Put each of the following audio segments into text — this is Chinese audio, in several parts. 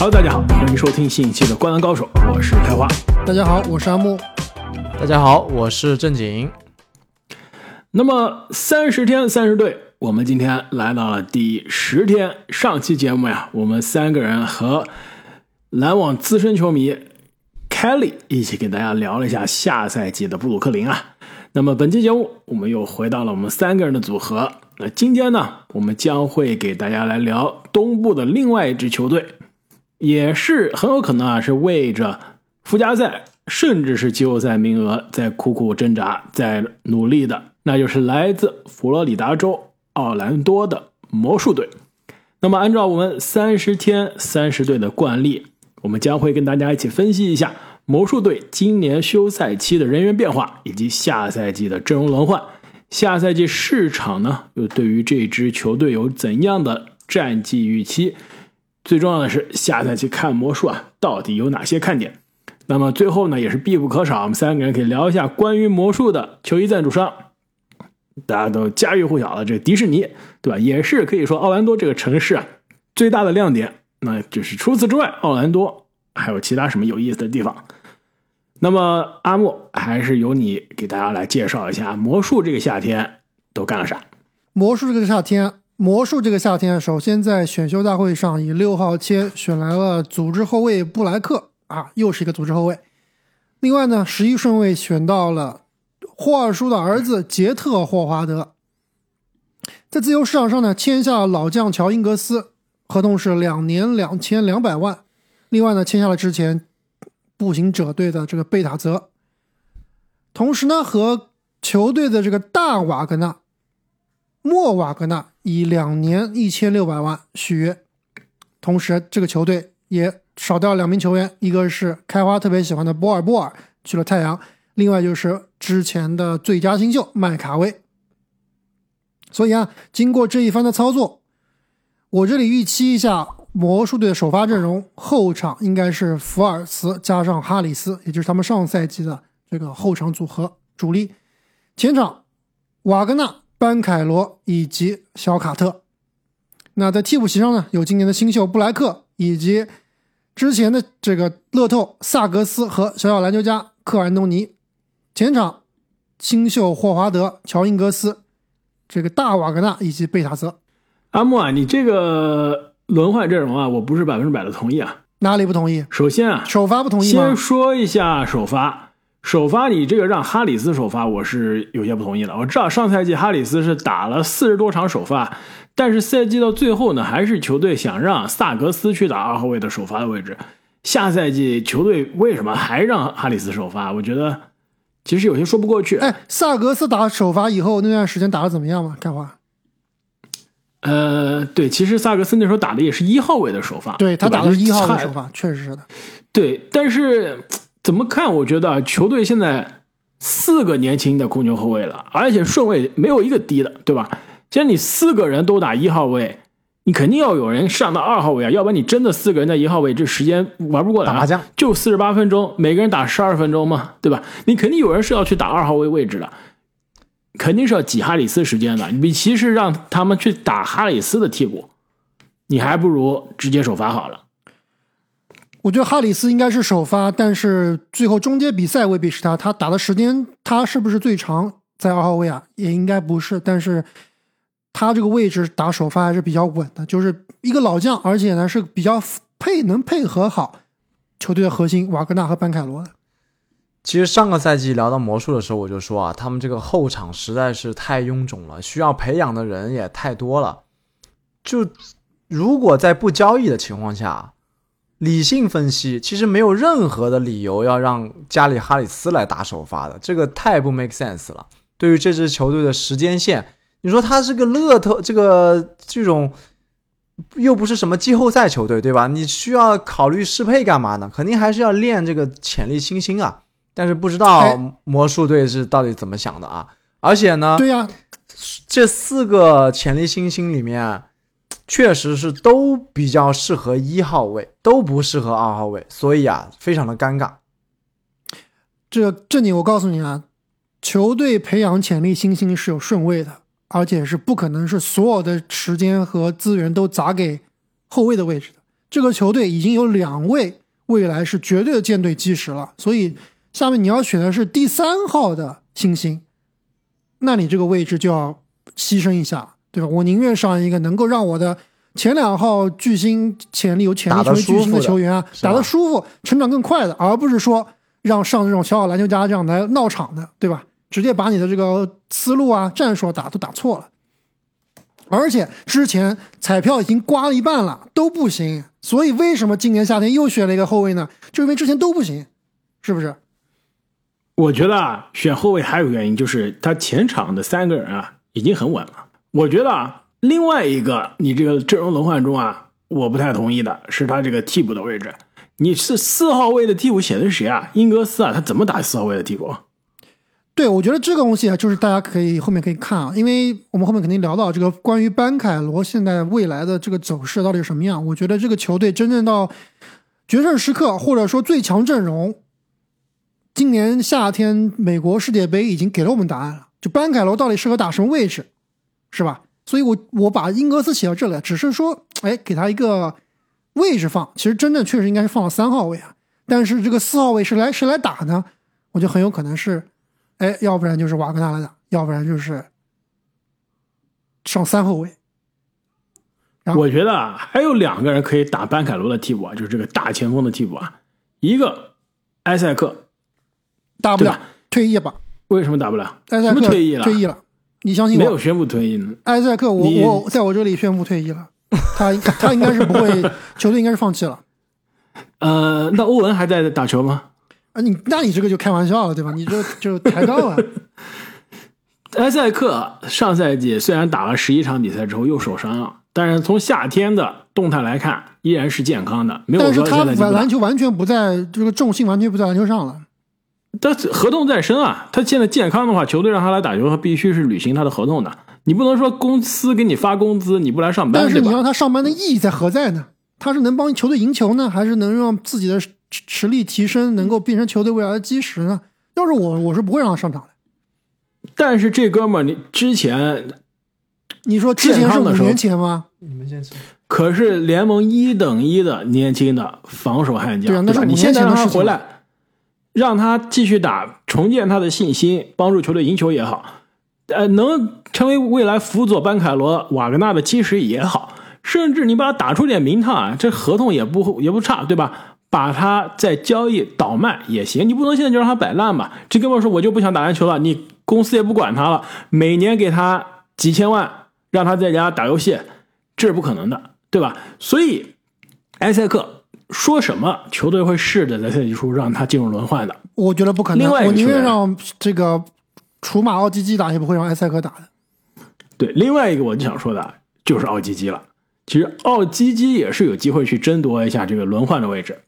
Hello，大家好，欢迎收听新一期的《灌篮高手》，我是开花。大家好，我是阿木。大家好，我是正经。那么三十天三十队，我们今天来到了第十天。上期节目呀，我们三个人和篮网资深球迷 Kelly 一起给大家聊了一下下赛季的布鲁克林啊。那么本期节目，我们又回到了我们三个人的组合。那今天呢，我们将会给大家来聊东部的另外一支球队，也是很有可能啊，是为着附加赛甚至是季后赛名额在苦苦挣扎、在努力的，那就是来自佛罗里达州奥兰多的魔术队。那么，按照我们三十天三十队的惯例，我们将会跟大家一起分析一下。魔术队今年休赛期的人员变化，以及下赛季的阵容轮换，下赛季市场呢又对于这支球队有怎样的战绩预期？最重要的是，下赛季看魔术啊，到底有哪些看点？那么最后呢，也是必不可少，我们三个人可以聊一下关于魔术的球衣赞助商，大家都家喻户晓的这个迪士尼，对吧？也是可以说奥兰多这个城市啊最大的亮点。那就是除此之外，奥兰多还有其他什么有意思的地方？那么阿木还是由你给大家来介绍一下魔术这个夏天都干了啥？魔术这个夏天，魔术这个夏天，首先在选秀大会上以六号签选来了组织后卫布莱克啊，又是一个组织后卫。另外呢，十一顺位选到了霍尔舒的儿子杰特霍华德。在自由市场上呢，签下老将乔英格斯，合同是两年两千两百万。另外呢，签下了之前。步行者队的这个贝塔泽，同时呢，和球队的这个大瓦格纳、莫瓦格纳以两年一千六百万续约。同时，这个球队也少掉两名球员，一个是开花特别喜欢的波尔波尔去了太阳，另外就是之前的最佳新秀麦卡威。所以啊，经过这一番的操作，我这里预期一下。魔术队的首发阵容后场应该是福尔茨加上哈里斯，也就是他们上赛季的这个后场组合主力。前场瓦格纳、班凯罗以及小卡特。那在替补席上呢，有今年的新秀布莱克，以及之前的这个乐透萨格斯和小小篮球家克安东尼。前场新秀霍华德、乔英格斯，这个大瓦格纳以及贝塔泽。阿木啊，你这个。轮换阵容啊，我不是百分之百的同意啊。哪里不同意？首先啊，首发不同意先说一下首发，首发你这个让哈里斯首发，我是有些不同意的。我知道上赛季哈里斯是打了四十多场首发，但是赛季到最后呢，还是球队想让萨格斯去打二号位的首发的位置。下赛季球队为什么还让哈里斯首发？我觉得其实有些说不过去。哎，萨格斯打首发以后那段时间打的怎么样嘛？开花。呃，对，其实萨格斯那时候打的也是一号位的首发，对他打的是一号位首发，确实是的。对，但是怎么看？我觉得球队现在四个年轻的控球后卫了，而且顺位没有一个低的，对吧？既然你四个人都打一号位，你肯定要有人上到二号位啊，要不然你真的四个人在一号位，这时间玩不过来。打麻将就四十八分钟，每个人打十二分钟嘛，对吧？你肯定有人是要去打二号位位置的。肯定是要挤哈里斯时间的，你比其实让他们去打哈里斯的替补，你还不如直接首发好了。我觉得哈里斯应该是首发，但是最后终结比赛未必是他，他打的时间他是不是最长在二号位啊？也应该不是，但是他这个位置打首发还是比较稳的，就是一个老将，而且呢是比较配能配合好球队的核心瓦格纳和班凯罗。其实上个赛季聊到魔术的时候，我就说啊，他们这个后场实在是太臃肿了，需要培养的人也太多了。就如果在不交易的情况下，理性分析，其实没有任何的理由要让加里哈里斯来打首发的，这个太不 make sense 了。对于这支球队的时间线，你说他是个乐透，这个这种又不是什么季后赛球队，对吧？你需要考虑适配干嘛呢？肯定还是要练这个潜力新星啊。但是不知道魔术队是到底怎么想的啊？而且呢，对呀，这四个潜力新星里面，确实是都比较适合一号位，都不适合二号位，所以啊，非常的尴尬。这这里我告诉你啊，球队培养潜力新星是有顺位的，而且是不可能是所有的时间和资源都砸给后卫的位置的。这个球队已经有两位未来是绝对的舰队基石了，所以下面你要选的是第三号的新星，那你这个位置就要牺牲一下，对吧？我宁愿上一个能够让我的前两号巨星潜力有潜力成为巨星的球员啊，打得舒服、成长更快的，而不是说让上这种小小篮球家这样来闹场的，对吧？直接把你的这个思路啊、战术打都打错了。而且之前彩票已经刮了一半了，都不行。所以为什么今年夏天又选了一个后卫呢？就因为之前都不行，是不是？我觉得啊，选后卫还有原因，就是他前场的三个人啊已经很稳了。我觉得啊，另外一个你这个阵容轮换中啊，我不太同意的是他这个替补的位置。你是四号位的替补写的是谁啊？英格斯啊，他怎么打四号位的替补？对，我觉得这个东西啊，就是大家可以后面可以看啊，因为我们后面肯定聊到这个关于班凯罗现在未来的这个走势到底是什么样。我觉得这个球队真正到决胜时刻，或者说最强阵容，今年夏天美国世界杯已经给了我们答案了。就班凯罗到底适合打什么位置，是吧？所以我我把英格斯写到这里，只是说，哎，给他一个位置放。其实真正确实应该是放到三号位啊，但是这个四号位是来谁来打呢？我觉得很有可能是。哎，要不然就是瓦格纳来打，要不然就是上三后卫。我觉得啊，还有两个人可以打班凯罗的替补啊，就是这个大前锋的替补啊。一个埃塞克打不了，退役吧？为什么打不了？埃塞克退役了，退役了。你相信我？没有宣布退役呢。埃塞克，我我在我这里宣布退役了。他他应该是不会，球队应该是放弃了。呃，那欧文还在打球吗？啊你那你这个就开玩笑了，对吧？你这就 抬杠了。埃塞克上赛季虽然打了十一场比赛之后又受伤了，但是从夏天的动态来看依然是健康的，没有说现在篮球完全不在这个重心完全不在篮球上了。他合同在身啊，他现在健康的话，球队让他来打球，他必须是履行他的合同的。你不能说公司给你发工资你不来上班，但是你让他上班的意义在何在呢？他是能帮球队赢球呢，还是能让自己的？实力提升能够变成球队未来的基石呢？要是我，我是不会让他上场的。但是这哥们儿，你之前你说之前是五年前吗？你们先可是联盟一等一的年轻的防守悍将，对吧？你现在让他回来，让他继续打，重建他的信心，帮助球队赢球也好，呃，能成为未来辅佐班凯罗、瓦格纳的基石也好，甚至你把他打出点名堂啊，这合同也不也不差，对吧？把他在交易倒卖也行，你不能现在就让他摆烂吧？这哥们说，我就不想打篮球了，你公司也不管他了，每年给他几千万，让他在家打游戏，这是不可能的，对吧？所以，埃塞克说什么球队会试着在赛季初让他进入轮换的？我觉得不可能。另外，我宁愿让这个楚马奥基基打，也不会让埃塞克打的。对，另外一个我就想说的就是奥基基了。其实奥基基也是有机会去争夺一下这个轮换的位置。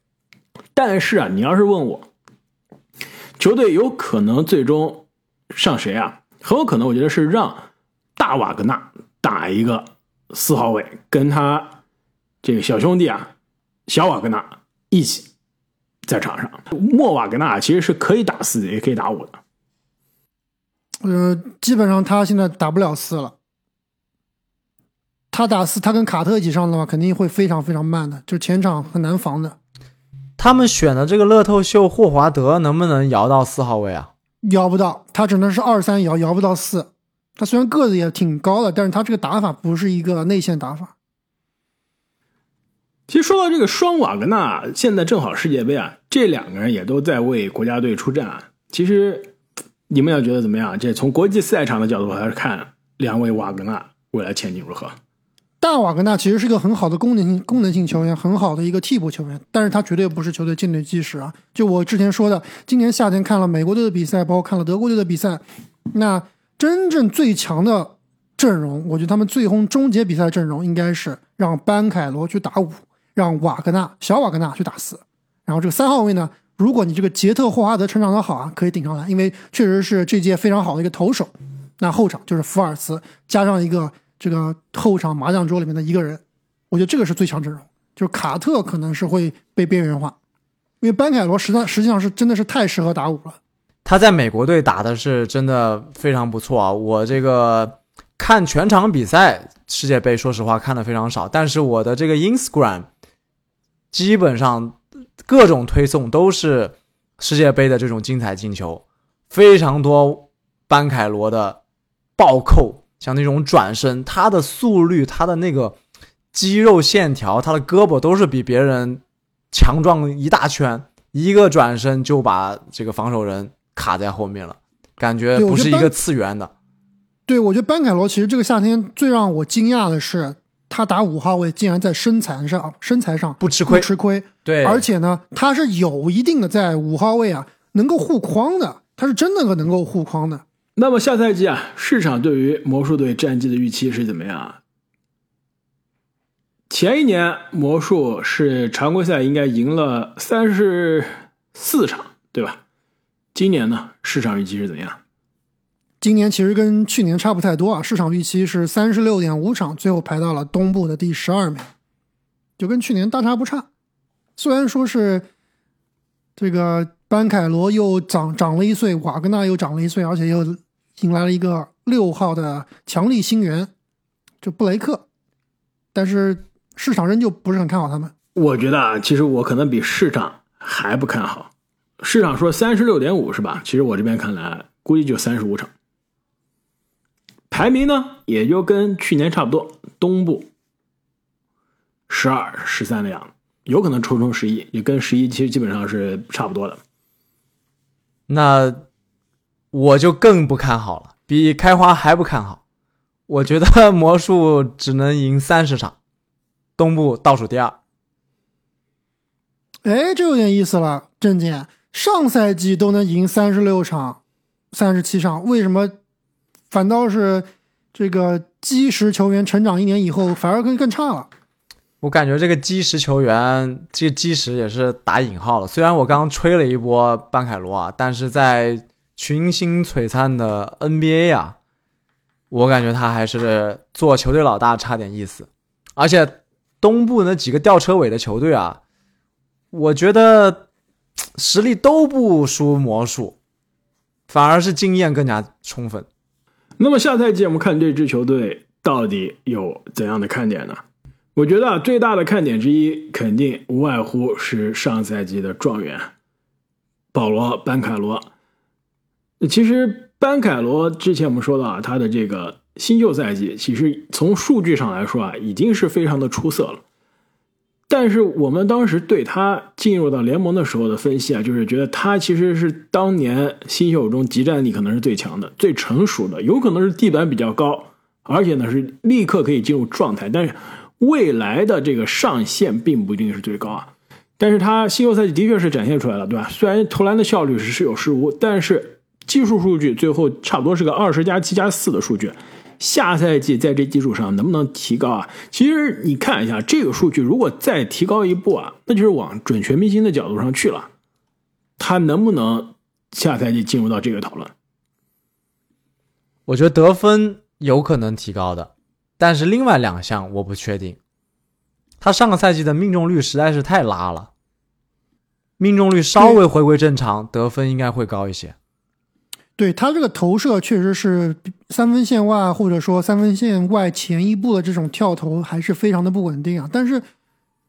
但是啊，你要是问我，球队有可能最终上谁啊？很有可能，我觉得是让大瓦格纳打一个四号位，跟他这个小兄弟啊，小瓦格纳一起在场上。莫瓦格纳其实是可以打四，也可以打五的。呃，基本上他现在打不了四了。他打四，他跟卡特一起上的话，肯定会非常非常慢的，就前场很难防的。他们选的这个乐透秀霍华德能不能摇到四号位啊？摇不到，他只能是二三摇，摇不到四。他虽然个子也挺高的，但是他这个打法不是一个内线打法。其实说到这个双瓦格纳，现在正好世界杯啊，这两个人也都在为国家队出战啊。其实你们要觉得怎么样？这从国际赛场的角度来看，两位瓦格纳未来前景如何？大瓦格纳其实是个很好的功能性功能性球员，很好的一个替补球员，但是他绝对不是球队舰队基石啊！就我之前说的，今年夏天看了美国队的比赛，包括看了德国队的比赛，那真正最强的阵容，我觉得他们最终终结比赛阵容应该是让班凯罗去打五，让瓦格纳小瓦格纳去打四，然后这个三号位呢，如果你这个杰特霍华德成长的好啊，可以顶上来，因为确实是这届非常好的一个投手，那后场就是福尔茨加上一个。这个后场麻将桌里面的一个人，我觉得这个是最强阵容。就是卡特可能是会被边缘化，因为班凯罗实在实际上是真的是太适合打五了。他在美国队打的是真的非常不错啊！我这个看全场比赛世界杯，说实话看的非常少，但是我的这个 Instagram 基本上各种推送都是世界杯的这种精彩进球，非常多班凯罗的暴扣，像那种转身，他的速率，他的那个肌肉线条，他的胳膊都是比别人强壮一大圈，一个转身就把这个防守人卡在后面了，感觉不是一个次元的。对，我觉得班凯罗其实这个夏天最让我惊讶的是，他打五号位竟然在身材上身材上不吃亏不吃亏，对，而且呢，他是有一定的在五号位啊能够护框的，他是真的能够护框的。那么下赛季啊，市场对于魔术队战绩的预期是怎么样啊？前一年魔术是常规赛应该赢了三十四场，对吧？今年呢，市场预期是怎样？今年其实跟去年差不太多啊，市场预期是三十六点五场，最后排到了东部的第十二名，就跟去年大差不差。虽然说是这个班凯罗又长长了一岁，瓦格纳又长了一岁，而且又迎来了一个六号的强力新援，就布雷克，但是市场仍旧不是很看好他们。我觉得啊，其实我可能比市场还不看好。市场说三十六点五是吧？其实我这边看来，估计就三十五场。排名呢，也就跟去年差不多，东部十二、十三的样子，有可能冲冲十一，也跟十一其实基本上是差不多的。那我就更不看好了，比开花还不看好。我觉得 魔术只能赢三十场，东部倒数第二。哎，这有点意思了，郑健，上赛季都能赢三十六场、三十七场，为什么反倒是这个基石球员成长一年以后反而更更差了？我感觉这个基石球员，这个基石也是打引号了。虽然我刚刚吹了一波班凯罗啊，但是在群星璀璨的 NBA 啊，我感觉他还是做球队老大差点意思。而且东部那几个吊车尾的球队啊，我觉得实力都不输魔术，反而是经验更加充分。那么下赛季我们看这支球队到底有怎样的看点呢？我觉得啊，最大的看点之一肯定无外乎是上赛季的状元保罗·班凯罗。其实班凯罗之前我们说到啊，他的这个新旧赛季其实从数据上来说啊，已经是非常的出色了。但是我们当时对他进入到联盟的时候的分析啊，就是觉得他其实是当年新秀中集战力可能是最强的、最成熟的，有可能是地板比较高，而且呢是立刻可以进入状态。但是未来的这个上限并不一定是最高啊。但是他新秀赛季的确是展现出来了，对吧？虽然投篮的效率是是有失误，但是技术数据最后差不多是个二十加七加四的数据。下赛季在这基础上能不能提高啊？其实你看一下这个数据，如果再提高一步啊，那就是往准全明星的角度上去了。他能不能下赛季进入到这个讨论？我觉得得分有可能提高的，但是另外两项我不确定。他上个赛季的命中率实在是太拉了，命中率稍微回归正常，得分应该会高一些。对他这个投射确实是三分线外或者说三分线外前一步的这种跳投还是非常的不稳定啊。但是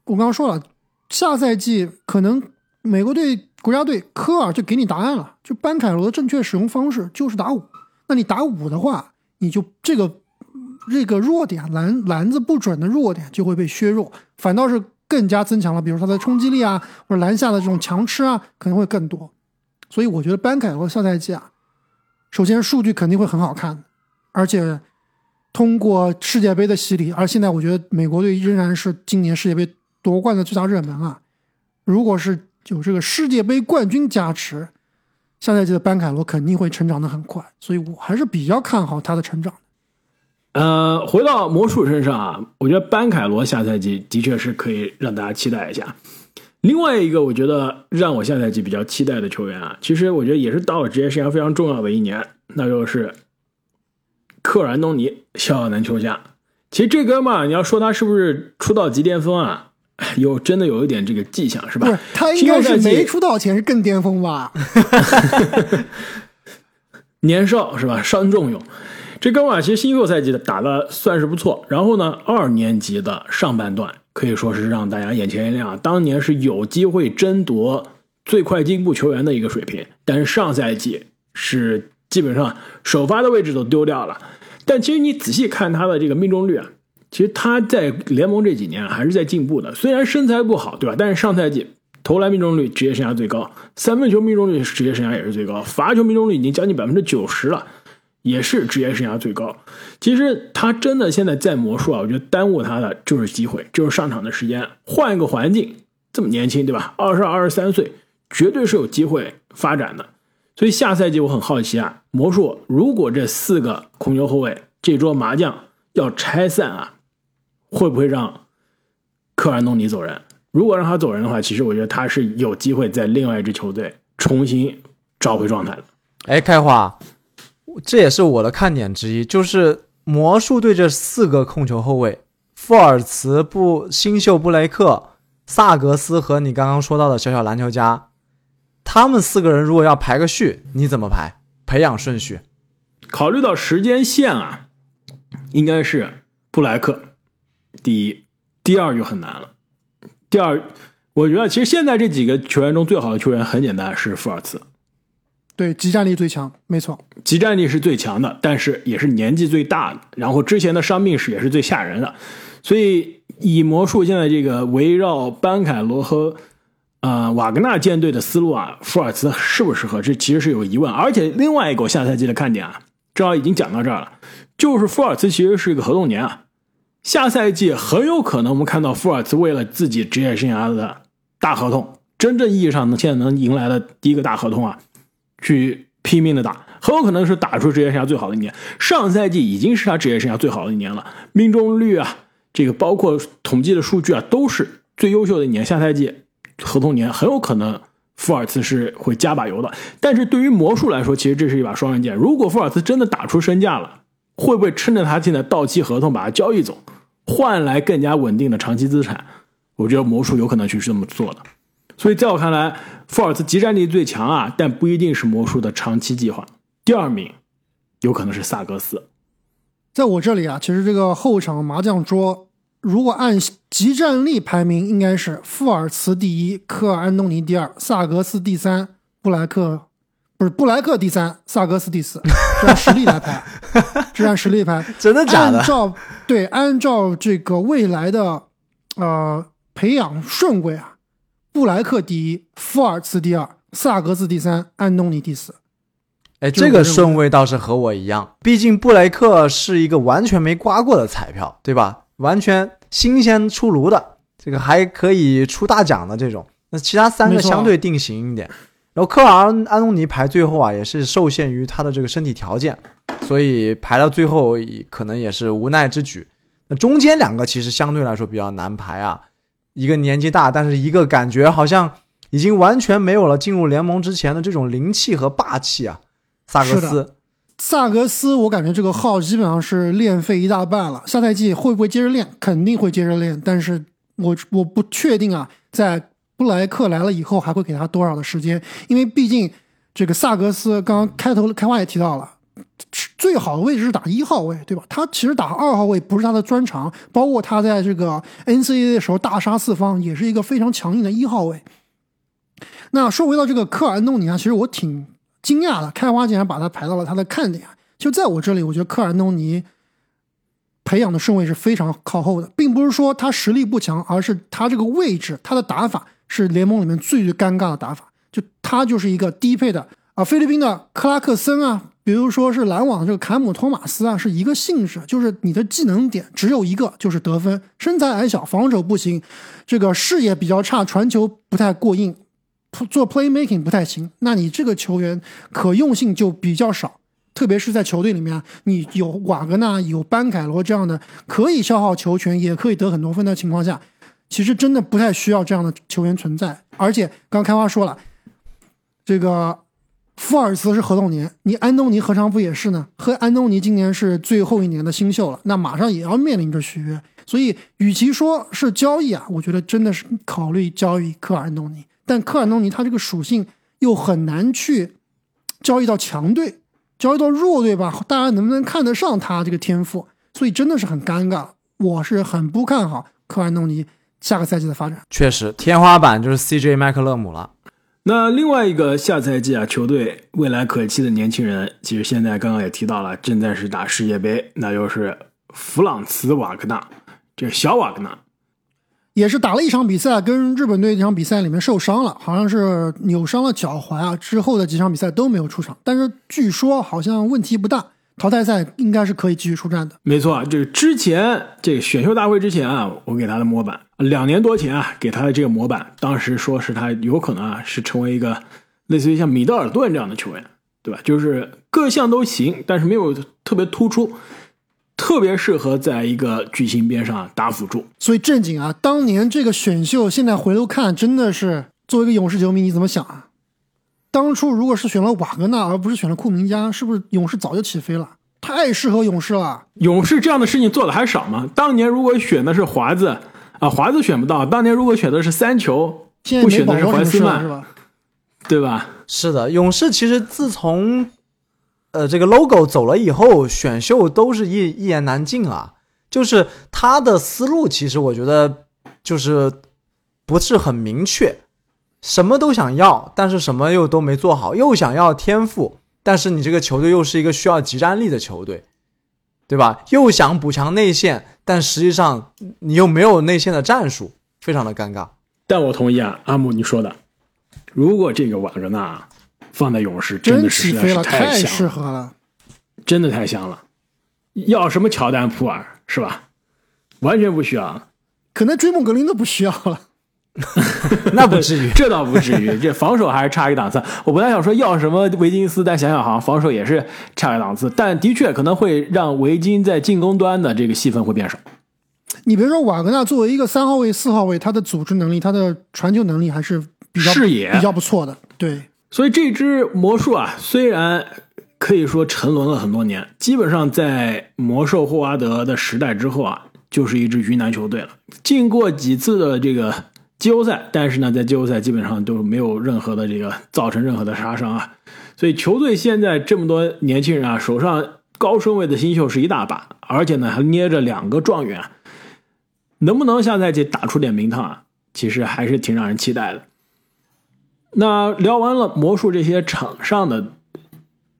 我刚刚说了，下赛季可能美国队国家队科尔就给你答案了，就班凯罗的正确使用方式就是打五。那你打五的话，你就这个这个弱点篮篮子不准的弱点就会被削弱，反倒是更加增强了。比如他的冲击力啊，或者篮下的这种强吃啊，可能会更多。所以我觉得班凯罗下赛季啊。首先，数据肯定会很好看，而且通过世界杯的洗礼，而现在我觉得美国队仍然是今年世界杯夺冠的最大热门啊！如果是有这个世界杯冠军加持，下赛季的班凯罗肯定会成长的很快，所以我还是比较看好他的成长。呃，回到魔术身上啊，我觉得班凯罗下赛季的确是可以让大家期待一下。另外一个，我觉得让我下赛季比较期待的球员啊，其实我觉得也是到了职业生涯非常重要的一年，那就是科尔安东尼小小篮球家。其实这哥们儿，你要说他是不是出道即巅峰啊？有真的有一点这个迹象，是吧？不是，他应该是没出道前是更巅峰吧？年少是吧？伤重用。这冈瓦奇新秀赛季的打的算是不错，然后呢，二年级的上半段可以说是让大家眼前一亮，当年是有机会争夺最快进步球员的一个水平，但是上赛季是基本上首发的位置都丢掉了。但其实你仔细看他的这个命中率啊，其实他在联盟这几年还是在进步的，虽然身材不好，对吧？但是上赛季投篮命中率职业生涯最高，三分球命中率职业生涯也是最高，罚球命中率已经将近百分之九十了。也是职业生涯最高。其实他真的现在在魔术啊，我觉得耽误他的就是机会，就是上场的时间，换一个环境，这么年轻，对吧？二十二、二十三岁，绝对是有机会发展的。所以下赛季我很好奇啊，魔术如果这四个控球后卫这桌麻将要拆散啊，会不会让科尔东尼走人？如果让他走人的话，其实我觉得他是有机会在另外一支球队重新找回状态的。哎，开花。这也是我的看点之一，就是魔术队这四个控球后卫，富尔茨、布新秀布雷克、萨格斯和你刚刚说到的小小篮球家，他们四个人如果要排个序，你怎么排？培养顺序？考虑到时间线啊，应该是布莱克第一，第二就很难了。第二，我觉得其实现在这几个球员中最好的球员很简单，是富尔茨。对，集战力最强，没错，集战力是最强的，但是也是年纪最大的，然后之前的伤病史也是最吓人的，所以以魔术现在这个围绕班凯罗和呃瓦格纳舰队的思路啊，福尔茨适不适合，这其实是有疑问。而且另外一个下赛季的看点啊，正好已经讲到这儿了，就是福尔茨其实是一个合同年啊，下赛季很有可能我们看到福尔茨为了自己职业生涯的大合同，真正意义上能现在能迎来的第一个大合同啊。去拼命的打，很有可能是打出职业生涯最好的一年。上赛季已经是他职业生涯最好的一年了，命中率啊，这个包括统计的数据啊，都是最优秀的一年。下赛季合同年很有可能福尔茨是会加把油的。但是对于魔术来说，其实这是一把双刃剑。如果福尔茨真的打出身价了，会不会趁着他现在到期合同把他交易走，换来更加稳定的长期资产？我觉得魔术有可能去这么做的。所以在我看来，富尔茨集战力最强啊，但不一定是魔术的长期计划。第二名有可能是萨格斯。在我这里啊，其实这个后场麻将桌，如果按集战力排名，应该是富尔茨第一，科尔安东尼第二，萨格斯第三，布莱克不是布莱克第三，萨格斯第四，是按实力来排，是按实力排。真的假的？按照对，按照这个未来的呃培养顺位啊。布莱克第一，福尔茨第二，萨格斯第三，安东尼第四。哎，这个顺位倒是和我一样。毕竟布雷克是一个完全没刮过的彩票，对吧？完全新鲜出炉的，这个还可以出大奖的这种。那其他三个相对定型一点。然后科尔安东尼排最后啊，也是受限于他的这个身体条件，所以排到最后可能也是无奈之举。那中间两个其实相对来说比较难排啊。一个年纪大，但是一个感觉好像已经完全没有了进入联盟之前的这种灵气和霸气啊！萨格斯，萨格斯，我感觉这个号基本上是练废一大半了。下赛季会不会接着练？肯定会接着练，但是我我不确定啊，在布莱克来了以后还会给他多少的时间？因为毕竟这个萨格斯刚开头开话也提到了。最好的位置是打一号位，对吧？他其实打二号位不是他的专长，包括他在这个 NCAA 的时候大杀四方，也是一个非常强硬的一号位。那说回到这个科尔安东尼啊，其实我挺惊讶的，开花竟然把他排到了他的看点。就在我这里，我觉得科尔安东尼培养的顺位是非常靠后的，并不是说他实力不强，而是他这个位置，他的打法是联盟里面最最尴尬的打法，就他就是一个低配的啊，菲律宾的克拉克森啊。比如说是篮网这个坎姆托马斯啊，是一个性质，就是你的技能点只有一个，就是得分。身材矮小，防守不行，这个视野比较差，传球不太过硬，做 playmaking 不太行。那你这个球员可用性就比较少，特别是在球队里面，你有瓦格纳、有班凯罗这样的可以消耗球权，也可以得很多分的情况下，其实真的不太需要这样的球员存在。而且刚开花说了，这个。福尔茨是合同年，你安东尼何尝不也是呢？和安东尼今年是最后一年的新秀了，那马上也要面临着续约，所以与其说是交易啊，我觉得真的是考虑交易科尔安东尼。但科尔安东尼他这个属性又很难去交易到强队，交易到弱队吧，大家能不能看得上他这个天赋？所以真的是很尴尬。我是很不看好科尔安东尼下个赛季的发展。确实，天花板就是 CJ 麦克勒姆了。那另外一个下赛季啊，球队未来可期的年轻人，其实现在刚刚也提到了，正在是打世界杯，那就是弗朗茨瓦格纳，这小瓦格纳。也是打了一场比赛，跟日本队这场比赛里面受伤了，好像是扭伤了脚踝啊。之后的几场比赛都没有出场，但是据说好像问题不大，淘汰赛应该是可以继续出战的。没错，这个之前这个选秀大会之前啊，我给他的模板，两年多前啊给他的这个模板，当时说是他有可能啊是成为一个类似于像米德尔顿这样的球员，对吧？就是各项都行，但是没有特别突出。特别适合在一个巨星边上打辅助，所以正经啊，当年这个选秀，现在回头看，真的是作为一个勇士球迷，你怎么想啊？当初如果是选了瓦格纳，而不是选了库明加，是不是勇士早就起飞了？太适合勇士了。勇士这样的事情做的还少吗？当年如果选的是华子啊，华子选不到；当年如果选的是三球，不选的是怀斯曼，是吧？对吧？是的，勇士其实自从。呃，这个 logo 走了以后，选秀都是一一言难尽啊。就是他的思路，其实我觉得就是不是很明确，什么都想要，但是什么又都没做好，又想要天赋，但是你这个球队又是一个需要集战力的球队，对吧？又想补强内线，但实际上你又没有内线的战术，非常的尴尬。但我同意啊，阿木你说的，如果这个瓦格纳。放在勇士真的是太适合了，真的太香了。要什么乔丹、普尔是吧？完全不需要，可能追梦格林都不需要了。那不至于，这倒不至于。这防守还是差一档次。我本来想说要什么维金斯，但想想好像防守也是差一档次。但的确可能会让维金在进攻端的这个戏份会变少。你别说瓦格纳作为一个三号位、四号位，他的组织能力、他的传球能力还是比较视野比较不错的。对。所以这支魔术啊，虽然可以说沉沦了很多年，基本上在魔兽霍华德的时代之后啊，就是一支鱼腩球队了。进过几次的这个季后赛，但是呢，在季后赛基本上都没有任何的这个造成任何的杀伤啊。所以球队现在这么多年轻人啊，手上高顺位的新秀是一大把，而且呢还捏着两个状元，能不能下赛季打出点名堂啊？其实还是挺让人期待的。那聊完了魔术这些场上的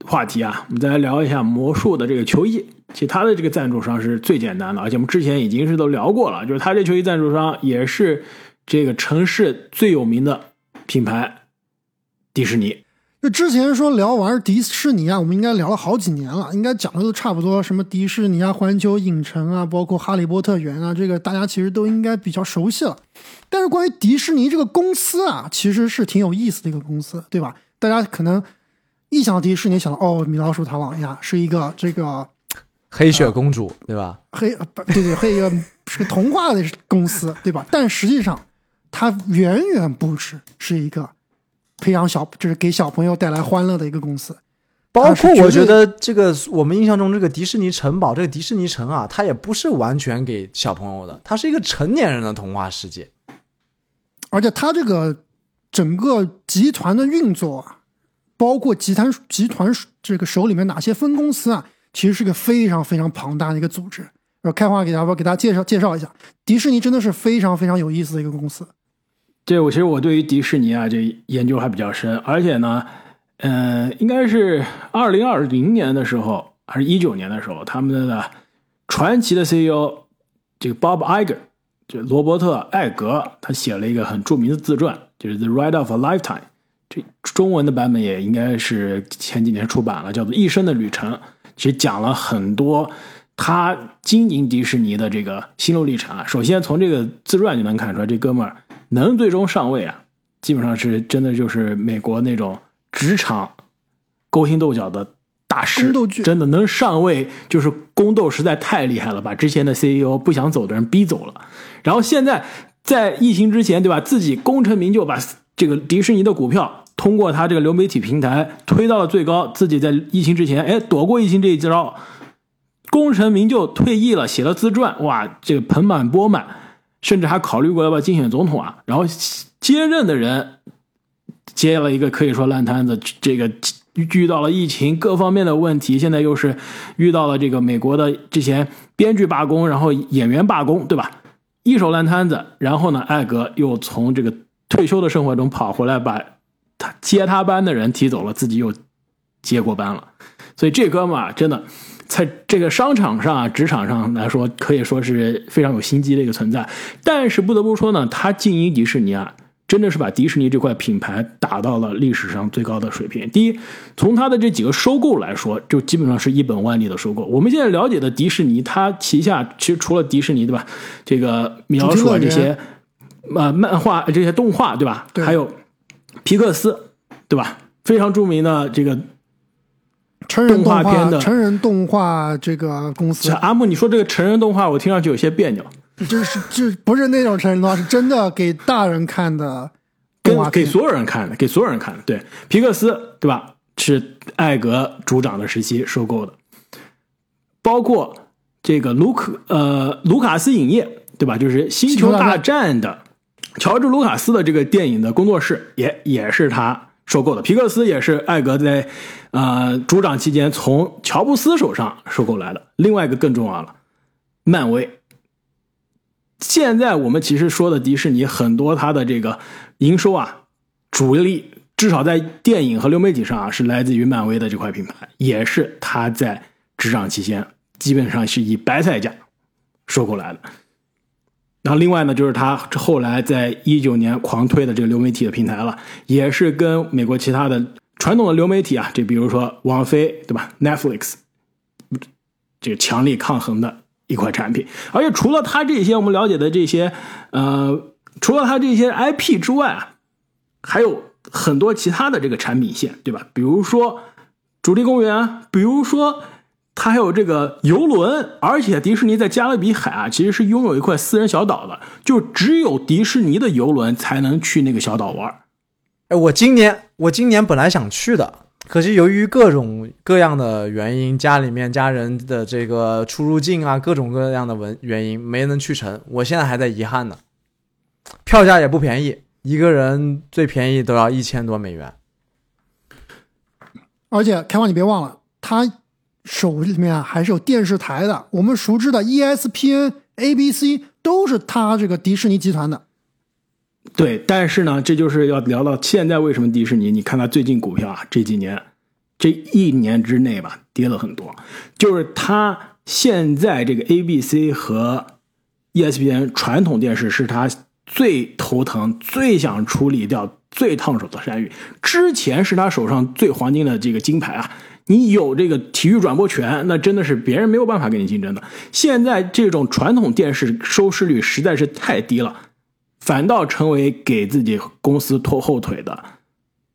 话题啊，我们再来聊一下魔术的这个球衣。其实它的这个赞助商是最简单的，而且我们之前已经是都聊过了，就是他这球衣赞助商也是这个城市最有名的品牌——迪士尼。就之前说聊完迪士尼啊，我们应该聊了好几年了，应该讲的都差不多，什么迪士尼啊、环球影城啊，包括哈利波特园啊，这个大家其实都应该比较熟悉了。但是关于迪士尼这个公司啊，其实是挺有意思的一个公司，对吧？大家可能一想到迪士尼，想到哦，米老鼠唐老鸭是一个这个黑雪公主，对吧？黑对对，黑一个是个童话的公司，对吧？但实际上它远远不止是一个。培养小就是给小朋友带来欢乐的一个公司，包括我觉得这个我们印象中这个迪士尼城堡，这个迪士尼城啊，它也不是完全给小朋友的，它是一个成年人的童话世界。而且它这个整个集团的运作啊，包括集团集团这个手里面哪些分公司啊，其实是个非常非常庞大的一个组织。我开话给大家给大家介绍介绍一下，迪士尼真的是非常非常有意思的一个公司。这我其实我对于迪士尼啊，这研究还比较深，而且呢，嗯，应该是二零二零年的时候，还是一九年的时候，他们的传奇的 CEO 这个 Bob Iger，就罗伯特艾格，他写了一个很著名的自传，就是《The Ride of a Lifetime》，这中文的版本也应该是前几年出版了，叫做《一生的旅程》，其实讲了很多他经营迪士尼的这个心路历程啊。首先从这个自传就能看出来，这哥们儿。能最终上位啊，基本上是真的就是美国那种职场勾心斗角的大师，真的能上位就是宫斗实在太厉害了，把之前的 CEO 不想走的人逼走了。然后现在在疫情之前，对吧？自己功成名就，把这个迪士尼的股票通过他这个流媒体平台推到了最高。自己在疫情之前，哎，躲过疫情这一招，功成名就，退役了，写了自传，哇，这个盆满钵满。甚至还考虑过要不要竞选总统啊？然后接任的人接了一个可以说烂摊子，这个遇到了疫情各方面的问题，现在又是遇到了这个美国的之前编剧罢工，然后演员罢工，对吧？一手烂摊子，然后呢，艾格又从这个退休的生活中跑回来，把他接他班的人踢走了，自己又接过班了。所以这哥们儿真的在这个商场上啊，职场上来说，可以说是非常有心机的一个存在。但是不得不说呢，他经营迪士尼啊。真的是把迪士尼这块品牌打到了历史上最高的水平。第一，从他的这几个收购来说，就基本上是一本万利的收购。我们现在了解的迪士尼，它旗下其实除了迪士尼，对吧？这个米老鼠啊这些，呃，漫画这些动画，对吧？还有皮克斯，对吧？非常著名的这个成人动画片的成人动画这个公司。阿木，你说这个成人动画，我听上去有些别扭。就是就不是那种成人动画，是真的给大人看的动画给所有人看的，给所有人看的。对，皮克斯对吧？是艾格主掌的时期收购的，包括这个卢克呃卢卡斯影业对吧？就是《星球大战》的乔治卢卡斯的这个电影的工作室也也是他收购的。皮克斯也是艾格在呃主掌期间从乔布斯手上收购来的。另外一个更重要了，漫威。现在我们其实说的迪士尼很多，它的这个营收啊，主力至少在电影和流媒体上啊，是来自于漫威的这块品牌，也是他在执掌期间基本上是以白菜价收购来的。然后另外呢，就是他后来在一九年狂推的这个流媒体的平台了，也是跟美国其他的传统的流媒体啊，这比如说网飞对吧，Netflix，这个强力抗衡的。一款产品，而且除了他这些我们了解的这些，呃，除了它这些 IP 之外啊，还有很多其他的这个产品线，对吧？比如说主题公园，比如说它还有这个游轮，而且迪士尼在加勒比海啊，其实是拥有一块私人小岛的，就只有迪士尼的游轮才能去那个小岛玩。哎，我今年我今年本来想去的。可惜由于各种各样的原因，家里面家人的这个出入境啊，各种各样的文原因没能去成。我现在还在遗憾呢。票价也不便宜，一个人最便宜都要一千多美元。而且开放你别忘了，他手里面还是有电视台的。我们熟知的 ESPN、ABC 都是他这个迪士尼集团的。对，但是呢，这就是要聊到现在为什么迪士尼？你看它最近股票啊，这几年，这一年之内吧，跌了很多。就是它现在这个 ABC 和 ESPN 传统电视是它最头疼、最想处理掉、最烫手的山芋。之前是他手上最黄金的这个金牌啊，你有这个体育转播权，那真的是别人没有办法跟你竞争的。现在这种传统电视收视率实在是太低了。反倒成为给自己公司拖后腿的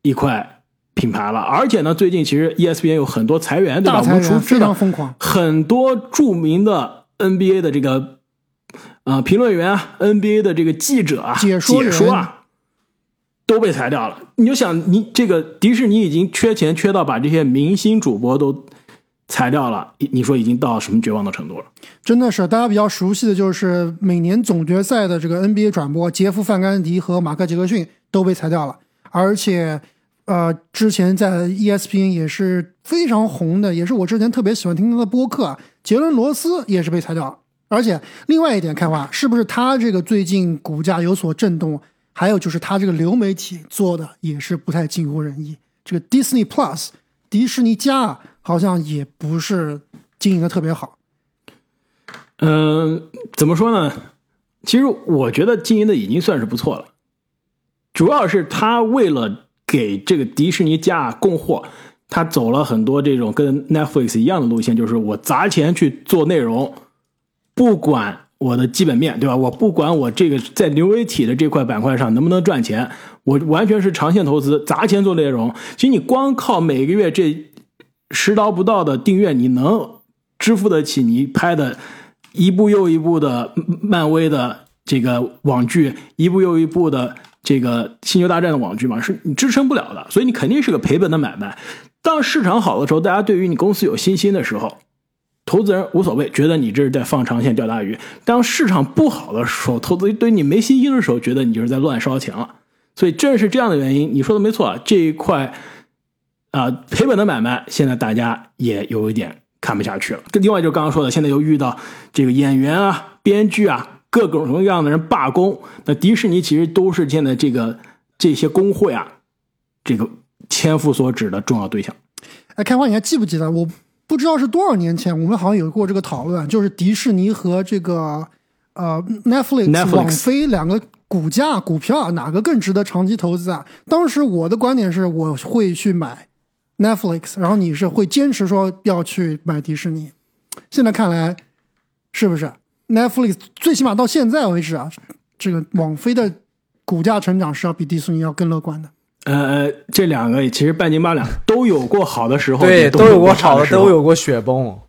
一块品牌了，而且呢，最近其实 ESPN 有很多裁员，对吧？我们出非常疯狂，很多著名的 NBA 的这个呃评论员啊，NBA 的这个记者啊，解说啊，都被裁掉了。你就想，你这个迪士尼已经缺钱缺到把这些明星主播都。裁掉了，你说已经到什么绝望的程度了？真的是，大家比较熟悉的就是每年总决赛的这个 NBA 转播，杰夫·范甘迪和马克·杰克逊都被裁掉了。而且，呃，之前在 ESPN 也是非常红的，也是我之前特别喜欢听他的播客，杰伦·罗斯也是被裁掉了。而且，另外一点，开花是不是他这个最近股价有所震动？还有就是他这个流媒体做的也是不太尽如人意。这个 Disney Plus，迪士尼加。好像也不是经营的特别好。嗯，怎么说呢？其实我觉得经营的已经算是不错了。主要是他为了给这个迪士尼加供货，他走了很多这种跟 Netflix 一样的路线，就是我砸钱去做内容，不管我的基本面，对吧？我不管我这个在流媒体的这块板块上能不能赚钱，我完全是长线投资，砸钱做内容。其实你光靠每个月这。十刀不到的订阅，你能支付得起你拍的一部又一部的漫威的这个网剧，一部又一部的这个星球大战的网剧吗？是你支撑不了的，所以你肯定是个赔本的买卖。当市场好的时候，大家对于你公司有信心的时候，投资人无所谓，觉得你这是在放长线钓大鱼。当市场不好的时候，投资对你没信心的时候，觉得你就是在乱烧钱了。所以正是这样的原因，你说的没错，这一块。啊、赔本的买卖，现在大家也有一点看不下去了。另外就刚刚说的，现在又遇到这个演员啊、编剧啊各种各样的人罢工，那迪士尼其实都是现在这个这些工会啊，这个千夫所指的重要对象。哎，开花，你还记不记得？我不知道是多少年前，我们好像有过这个讨论，就是迪士尼和这个呃 Netflix, Netflix 网飞两个股价、股票哪个更值得长期投资啊？当时我的观点是，我会去买 Netflix，然后你是会坚持说要去买迪士尼。现在看来，是不是 Netflix 最起码到现在为止啊，这个网飞的股价成长是要比迪士尼要更乐观的。呃，这两个其实半斤八两，都有过好的时候，对，都有过好的，时候，都有过雪崩。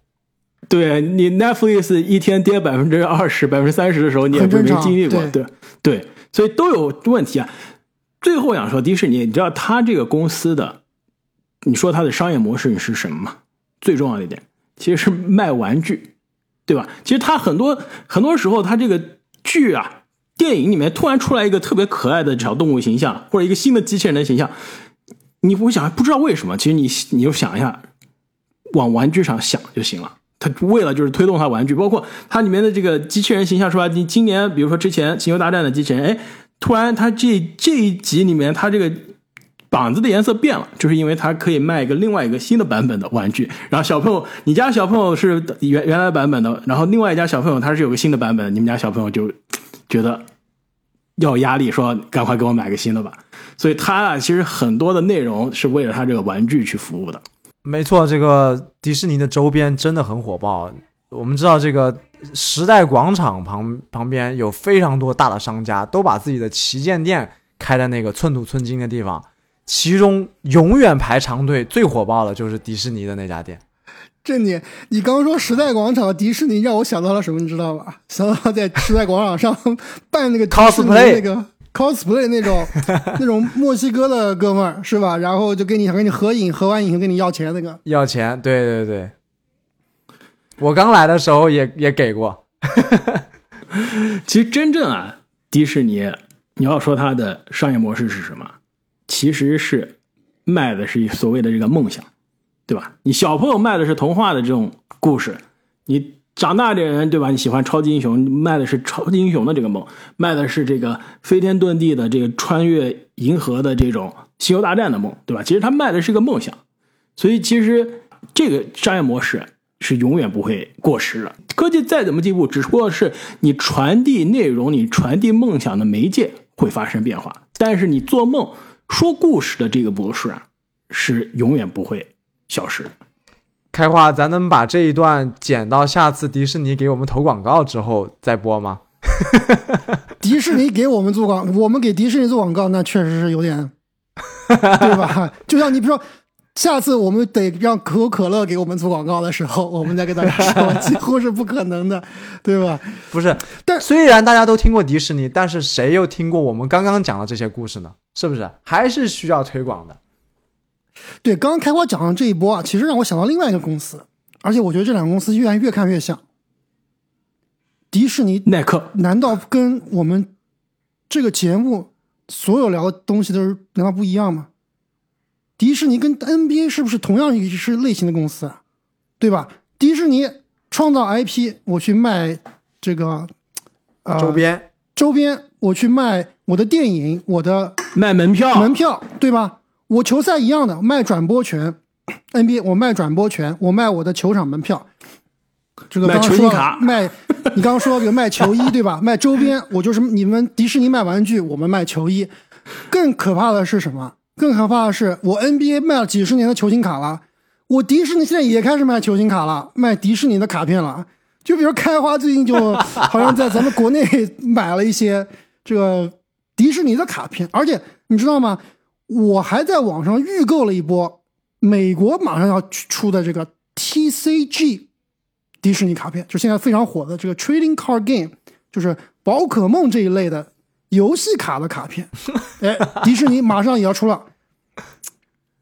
对你 Netflix 一天跌百分之二十、百分之三十的时候，你也不是没经历过，对对对，所以都有问题啊。最后想说迪士尼，你知道它这个公司的，你说它的商业模式是什么吗？最重要的一点其实是卖玩具，对吧？其实它很多很多时候，它这个剧啊、电影里面突然出来一个特别可爱的小动物形象，或者一个新的机器人的形象，你不会想不知道为什么，其实你你就想一下，往玩具上想就行了。它为了就是推动它玩具，包括它里面的这个机器人形象，是吧？你今年比如说之前《星球大战》的机器人，哎，突然它这这一集里面它这个膀子的颜色变了，就是因为它可以卖一个另外一个新的版本的玩具。然后小朋友，你家小朋友是原原来版本的，然后另外一家小朋友他是有个新的版本，你们家小朋友就觉得要压力，说赶快给我买个新的吧。所以他啊，其实很多的内容是为了他这个玩具去服务的。没错，这个迪士尼的周边真的很火爆。我们知道，这个时代广场旁旁边有非常多大的商家，都把自己的旗舰店开在那个寸土寸金的地方，其中永远排长队，最火爆的就是迪士尼的那家店。正经，你刚刚说时代广场迪士尼，让我想到了什么，你知道吧？想到在时代广场上办那个 Cosplay 那个 cosplay 那种那种墨西哥的哥们儿是吧？然后就跟你想跟你合影，合完影跟你要钱那个。要钱，对对对。我刚来的时候也也给过，其实真正啊，迪士尼，你要说它的商业模式是什么，其实是卖的是所谓的这个梦想，对吧？你小朋友卖的是童话的这种故事，你长大点人，对吧？你喜欢超级英雄，卖的是超级英雄的这个梦，卖的是这个飞天遁地的这个穿越银河的这种星球大战的梦，对吧？其实他卖的是个梦想，所以其实这个商业模式是永远不会过时的。科技再怎么进步，只不过是你传递内容、你传递梦想的媒介会发生变化，但是你做梦、说故事的这个模式啊，是永远不会消失的。开花，咱能把这一段剪到下次迪士尼给我们投广告之后再播吗？迪士尼给我们做广，我们给迪士尼做广告，那确实是有点，对吧？就像你比如说，下次我们得让可口可乐给我们做广告的时候，我们再跟大家说，几乎是不可能的，对吧？不是，但虽然大家都听过迪士尼，但是谁又听过我们刚刚讲的这些故事呢？是不是？还是需要推广的。对，刚刚开花讲的这一波啊，其实让我想到另外一个公司，而且我觉得这两个公司越来越看越像。迪士尼耐克，难道跟我们这个节目所有聊的东西都是难道不一样吗？迪士尼跟 NBA 是不是同样也是类型的公司啊？对吧？迪士尼创造 IP，我去卖这个呃周边，周边，我去卖我的电影，我的卖门票，门票，对吧？我球赛一样的卖转播权，NBA 我卖转播权，我卖我的球场门票。这个卖刚刚说球星卡卖，你刚刚说比如卖球衣 对吧？卖周边，我就是你们迪士尼卖玩具，我们卖球衣。更可怕的是什么？更可怕的是，我 NBA 卖了几十年的球星卡了，我迪士尼现在也开始卖球星卡了，卖迪士尼的卡片了。就比如开花最近就 好像在咱们国内买了一些这个迪士尼的卡片，而且你知道吗？我还在网上预购了一波美国马上要出的这个 TCG 迪士尼卡片，就现在非常火的这个 Trading Card Game，就是宝可梦这一类的游戏卡的卡片。哎，迪士尼马上也要出了，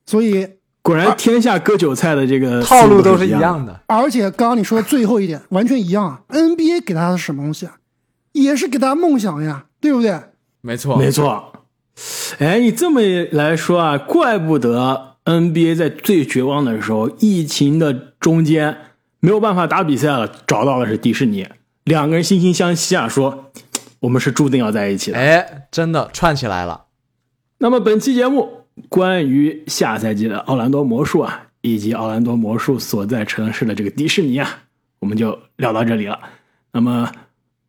所以果然天下割韭菜的这个套路都是一。样的。而且刚刚你说的最后一点完全一样啊，NBA 给他的是什么东西啊？也是给他梦想呀，对不对？没错，没错，哎，你这么来说啊，怪不得 NBA 在最绝望的时候，疫情的中间没有办法打比赛了，找到的是迪士尼，两个人惺惺相惜啊，说我们是注定要在一起的。哎，真的串起来了。那么本期节目关于下赛季的奥兰多魔术啊，以及奥兰多魔术所在城市的这个迪士尼啊，我们就聊到这里了。那么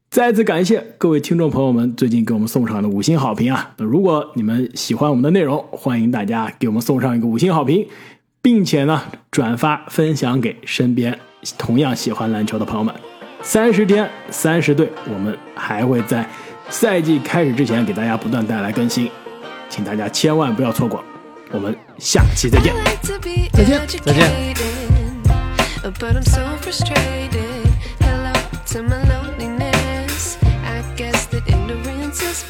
再次感谢各位听众朋友们最近给我们送上的五星好评啊！那如果你们喜欢我们的内容，欢迎大家给我们送上一个五星好评，并且呢转发分享给身边同样喜欢篮球的朋友们。三十天三十队，我们还会在赛季开始之前给大家不断带来更新，请大家千万不要错过。我们下期再见。再见再见。Just.